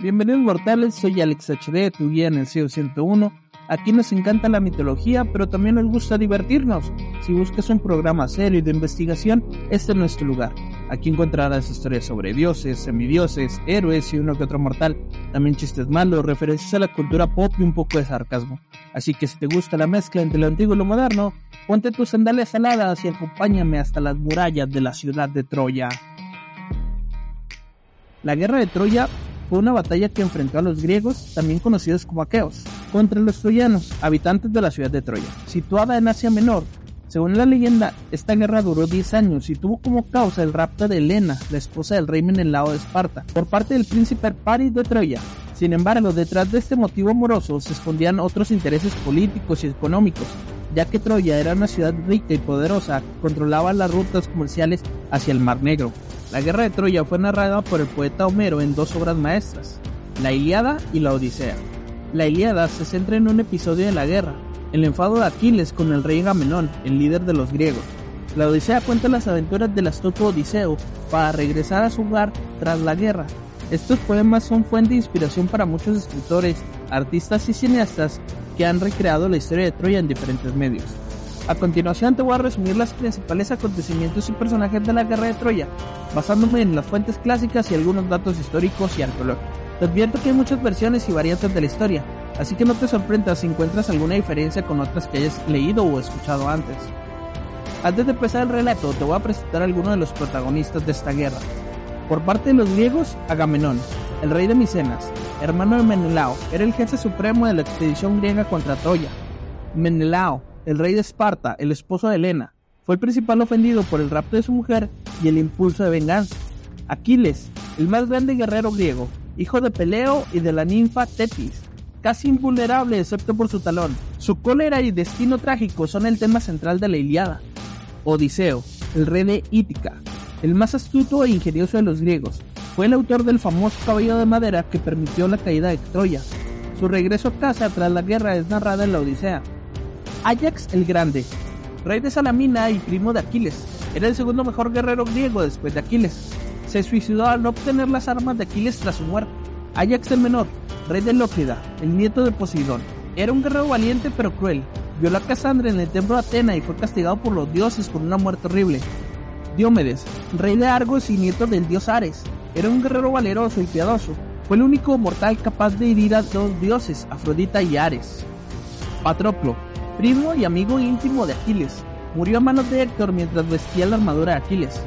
Bienvenidos mortales, soy Alex HD, tu guía en el CEO 101. Aquí nos encanta la mitología, pero también nos gusta divertirnos. Si buscas un programa serio y de investigación, este es nuestro lugar. Aquí encontrarás historias sobre dioses, semidioses, héroes y uno que otro mortal. También chistes malos, referencias a la cultura pop y un poco de sarcasmo. Así que si te gusta la mezcla entre lo antiguo y lo moderno, ponte tus sandalias saladas y acompáñame hasta las murallas de la ciudad de Troya. La guerra de Troya fue una batalla que enfrentó a los griegos, también conocidos como aqueos, contra los troyanos, habitantes de la ciudad de Troya, situada en Asia Menor. Según la leyenda, esta guerra duró 10 años y tuvo como causa el rapto de Helena, la esposa del rey Menelao de Esparta, por parte del príncipe Paris de Troya. Sin embargo, detrás de este motivo amoroso se escondían otros intereses políticos y económicos, ya que Troya era una ciudad rica y poderosa controlaba las rutas comerciales hacia el Mar Negro. La guerra de Troya fue narrada por el poeta Homero en dos obras maestras, la Iliada y la Odisea. La Iliada se centra en un episodio de la guerra, el enfado de Aquiles con el rey Agamenón, el líder de los griegos. La Odisea cuenta las aventuras del astuto Odiseo para regresar a su hogar tras la guerra. Estos poemas son fuente de inspiración para muchos escritores, artistas y cineastas que han recreado la historia de Troya en diferentes medios. A continuación te voy a resumir los principales acontecimientos y personajes de la guerra de Troya, basándome en las fuentes clásicas y algunos datos históricos y arqueológicos. Te advierto que hay muchas versiones y variantes de la historia, así que no te sorprendas si encuentras alguna diferencia con otras que hayas leído o escuchado antes. Antes de empezar el relato, te voy a presentar a algunos de los protagonistas de esta guerra. Por parte de los griegos, Agamenón, el rey de Micenas, hermano de Menelao, era el jefe supremo de la expedición griega contra Troya. Menelao, el rey de Esparta, el esposo de Helena, fue el principal ofendido por el rapto de su mujer y el impulso de venganza. Aquiles, el más grande guerrero griego, hijo de Peleo y de la ninfa Tetis, casi invulnerable excepto por su talón. Su cólera y destino trágico son el tema central de la Iliada. Odiseo, el rey de Ítica, el más astuto e ingenioso de los griegos, fue el autor del famoso caballo de madera que permitió la caída de Troya. Su regreso a casa tras la guerra es narrada en la Odisea. Ajax el Grande, rey de Salamina y primo de Aquiles, era el segundo mejor guerrero griego después de Aquiles. Se suicidó al no obtener las armas de Aquiles tras su muerte. Ajax el Menor, rey de Lócrida, el nieto de Poseidón, era un guerrero valiente pero cruel. Violó a Casandra en el templo de Atena y fue castigado por los dioses con una muerte horrible. Diomedes, rey de Argos y nieto del dios Ares, era un guerrero valeroso y piadoso. Fue el único mortal capaz de herir a dos dioses, Afrodita y Ares. Patroclo, primo y amigo íntimo de Aquiles, murió a manos de Héctor mientras vestía la armadura de Aquiles.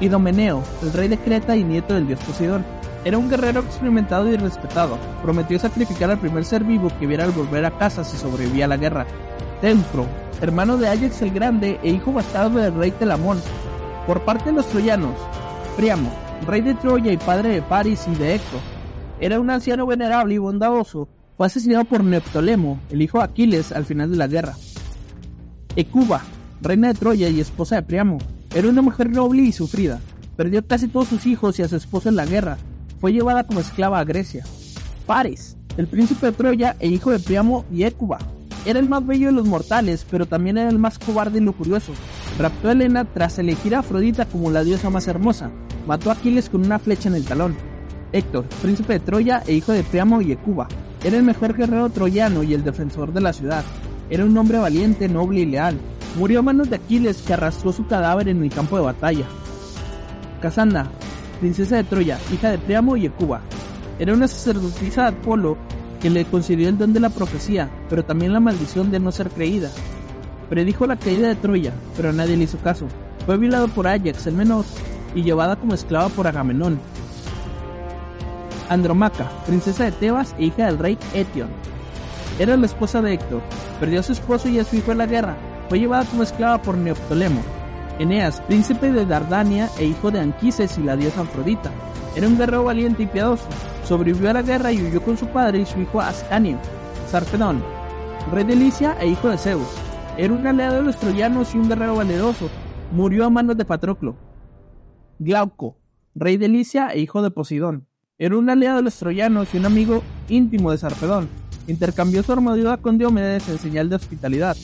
Idomeneo, el rey de Creta y nieto del dios Poseidón, era un guerrero experimentado y respetado. Prometió sacrificar al primer ser vivo que viera al volver a casa si sobrevivía a la guerra. Teucro, hermano de Ajax el Grande e hijo bastardo del rey Telamón. Por parte de los troyanos, Priamo, rey de Troya y padre de Paris y de Héctor, era un anciano venerable y bondadoso. Fue asesinado por Neoptolemo, el hijo de Aquiles, al final de la guerra. Ecuba, reina de Troya y esposa de Priamo, era una mujer noble y sufrida. Perdió casi todos sus hijos y a su esposo en la guerra. Fue llevada como esclava a Grecia. Paris, el príncipe de Troya e hijo de Priamo y Ecuba, era el más bello de los mortales, pero también era el más cobarde y lujurioso. Raptó a Helena tras elegir a Afrodita como la diosa más hermosa. Mató a Aquiles con una flecha en el talón. Héctor, príncipe de Troya e hijo de Priamo y Ecuba, era el mejor guerrero troyano y el defensor de la ciudad. Era un hombre valiente, noble y leal. Murió a manos de Aquiles que arrastró su cadáver en el campo de batalla. Casandra, princesa de Troya, hija de Priamo y Ecuba, era una sacerdotisa de Apolo que le concedió el don de la profecía, pero también la maldición de no ser creída. Predijo la caída de Troya, pero nadie le hizo caso. Fue violado por Ajax el menor y llevada como esclava por Agamenón. Andromaca, princesa de Tebas e hija del rey Etion. Era la esposa de Héctor. Perdió a su esposo y a su hijo en la guerra. Fue llevada como esclava por Neoptolemo. Eneas, príncipe de Dardania e hijo de Anquises y la diosa Afrodita. Era un guerrero valiente y piadoso. Sobrevivió a la guerra y huyó con su padre y su hijo Ascanio. Sarpedón, rey de Licia e hijo de Zeus. Era un aliado de los troyanos y un guerrero valeroso. Murió a manos de Patroclo. Glauco, rey de Licia e hijo de Poseidón. Era un aliado de los troyanos y un amigo íntimo de Sarpedón. Intercambió su armadura con Diomedes en señal de hospitalidad.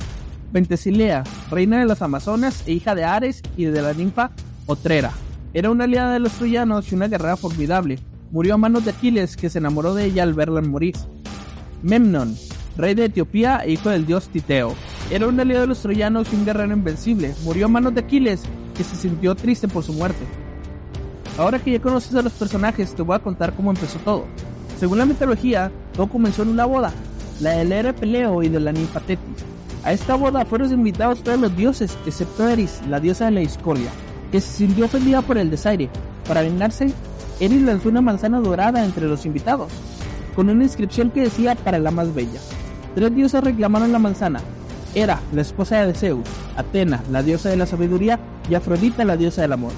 Pentesilea, reina de las Amazonas e hija de Ares y de la ninfa Otrera. Era una aliada de los troyanos y una guerrera formidable. murió a manos de Aquiles, que se enamoró de ella al verla morir. Memnon, rey de Etiopía e hijo del dios Titeo, era un aliado de los troyanos y un guerrero invencible. Murió a manos de Aquiles, que se sintió triste por su muerte. Ahora que ya conoces a los personajes, te voy a contar cómo empezó todo. Según la mitología, todo comenzó en una boda, la del héroe Peleo y de la ninfa Tetis. A esta boda fueron invitados todos los dioses, excepto Eris, la diosa de la discordia, que se sintió ofendida por el desaire. Para vengarse, Eris lanzó una manzana dorada entre los invitados, con una inscripción que decía para la más bella. Tres diosas reclamaron la manzana. Era la esposa de Zeus, Atena, la diosa de la sabiduría, y Afrodita, la diosa del amor.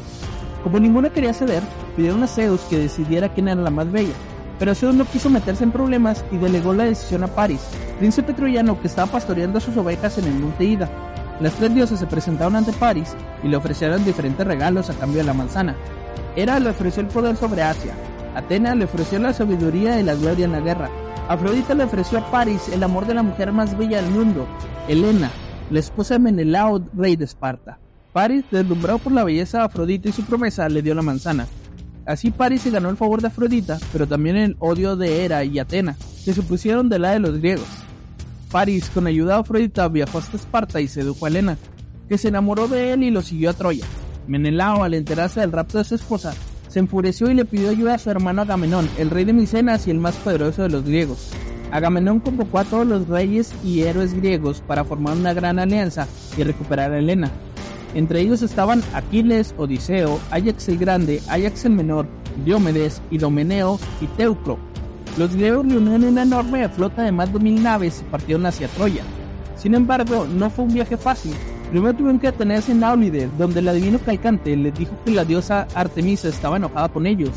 Como ninguna quería ceder, pidieron a Zeus que decidiera quién era la más bella, pero Zeus no quiso meterse en problemas y delegó la decisión a Paris, príncipe troyano que estaba pastoreando sus ovejas en el monte Ida. Las tres diosas se presentaron ante Paris y le ofrecieron diferentes regalos a cambio de la manzana. Hera le ofreció el poder sobre Asia, Atena le ofreció la sabiduría y la gloria en la guerra, Afrodita le ofreció a Paris el amor de la mujer más bella del mundo, Helena, la esposa de Menelao, rey de Esparta. Paris, deslumbrado por la belleza de Afrodita y su promesa, le dio la manzana. Así Paris se ganó el favor de Afrodita, pero también el odio de Hera y Atena, que se pusieron de lado de los griegos. Paris, con ayuda de Afrodita, viajó hasta Esparta y sedujo a Helena, que se enamoró de él y lo siguió a Troya. Menelao, al enterarse del rapto de su esposa, se enfureció y le pidió ayuda a su hermano Agamenón, el rey de Micenas y el más poderoso de los griegos. Agamenón convocó a todos los reyes y héroes griegos para formar una gran alianza y recuperar a Helena. Entre ellos estaban Aquiles, Odiseo, Ajax el Grande, Ajax el Menor, Diomedes, Idomeneo y Teucro. Los griegos reunieron una enorme flota de más de mil naves y partieron hacia Troya. Sin embargo, no fue un viaje fácil. Primero tuvieron que detenerse en Aulide, donde el adivino Calcante les dijo que la diosa Artemisa estaba enojada con ellos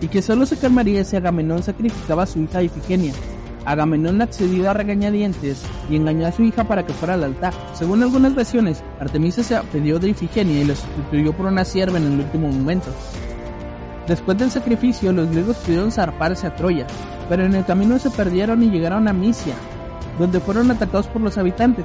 y que solo se calmaría si Agamenón sacrificaba a su hija Ifigenia. Agamenón accedió a regañadientes y engañó a su hija para que fuera al altar. Según algunas versiones, Artemisa se apedió de Ifigenia y lo sustituyó por una sierva en el último momento. Después del sacrificio, los griegos pudieron zarparse a Troya, pero en el camino se perdieron y llegaron a Misia, donde fueron atacados por los habitantes.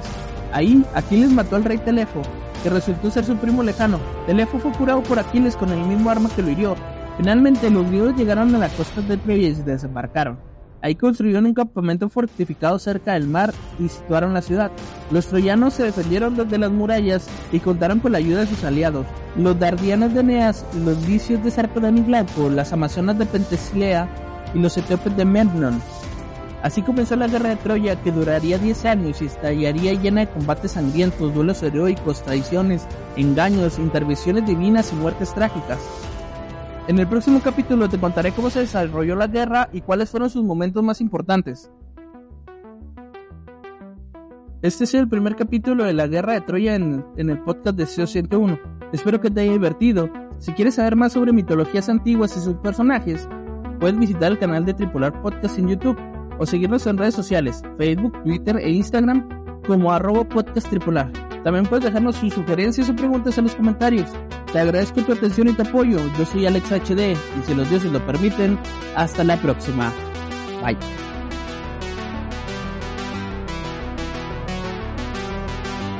Ahí, Aquiles mató al rey Telefo, que resultó ser su primo lejano. Telefo fue curado por Aquiles con el mismo arma que lo hirió. Finalmente, los griegos llegaron a la costa de Troya y se desembarcaron. Ahí construyeron un campamento fortificado cerca del mar y situaron la ciudad. Los troyanos se defendieron desde las murallas y contaron con la ayuda de sus aliados, los dardianos de Eneas, los licios de Sarpedoniglaco, las amazonas de Pentesilea y los etíopes de Memnon. Así comenzó la guerra de Troya que duraría 10 años y estallaría llena de combates sangrientos, duelos heroicos, traiciones, engaños, intervenciones divinas y muertes trágicas. En el próximo capítulo te contaré cómo se desarrolló la guerra y cuáles fueron sus momentos más importantes. Este es el primer capítulo de la guerra de Troya en, el podcast de SEO 101. Espero que te haya divertido. Si quieres saber más sobre mitologías antiguas y sus personajes, puedes visitar el canal de Tripular Podcast en YouTube o seguirnos en redes sociales, Facebook, Twitter e Instagram como arroba. También puedes dejarnos sus sugerencias o preguntas en los comentarios. Te agradezco tu atención y tu apoyo. Yo soy Alex HD y si los dioses lo permiten, hasta la próxima. Bye.